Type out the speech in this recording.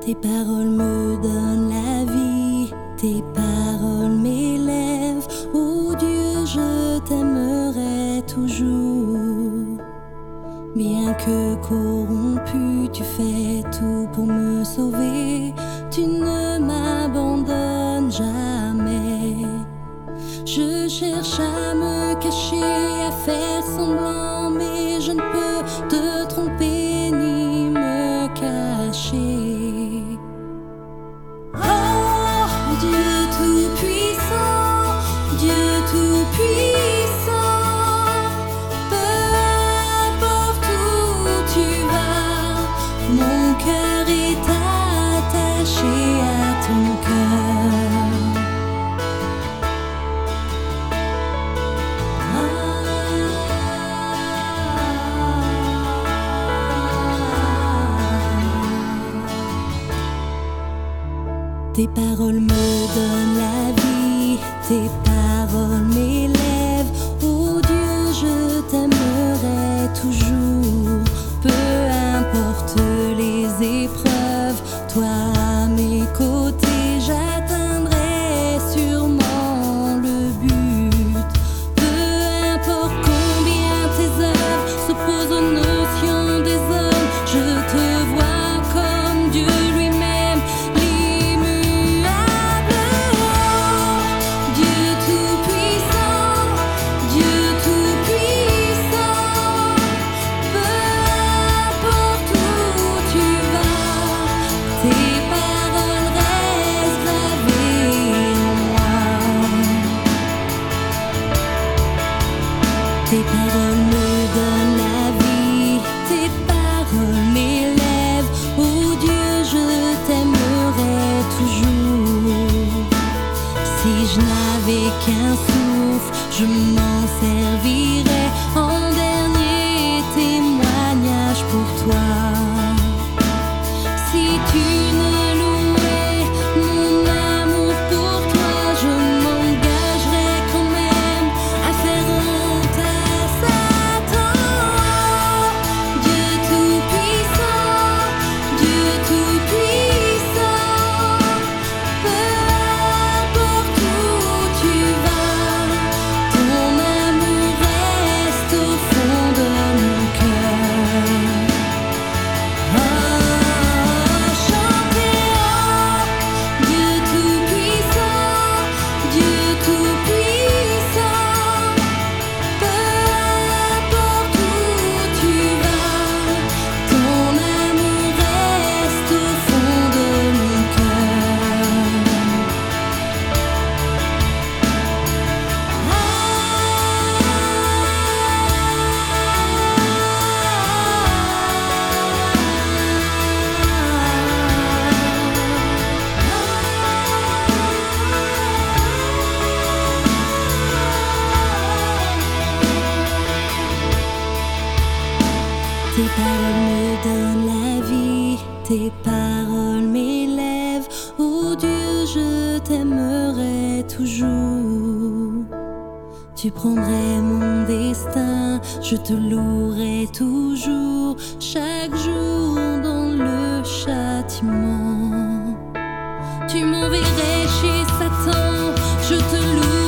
Tes paroles me donnent la vie, tes paroles m'élèvent. Oh Dieu, je t'aimerai toujours. Bien que corrompu, tu fais tout pour me sauver. Tu ne m'abandonnes jamais. Je cherche à me cacher, à faire semblant, Tes paroles me donnent la vie, tes paroles m'élèvent. Tes paroles me donnent la vie, tes paroles m'élèvent. Oh Dieu, je t'aimerai toujours. Si je n'avais qu'un souffle, je m'en servirais paroles me donnent la vie, tes paroles m'élèvent. Oh Dieu, je t'aimerai toujours. Tu prendrais mon destin, je te louerai toujours, chaque jour dans le châtiment. Tu m'enverrais chez Satan, je te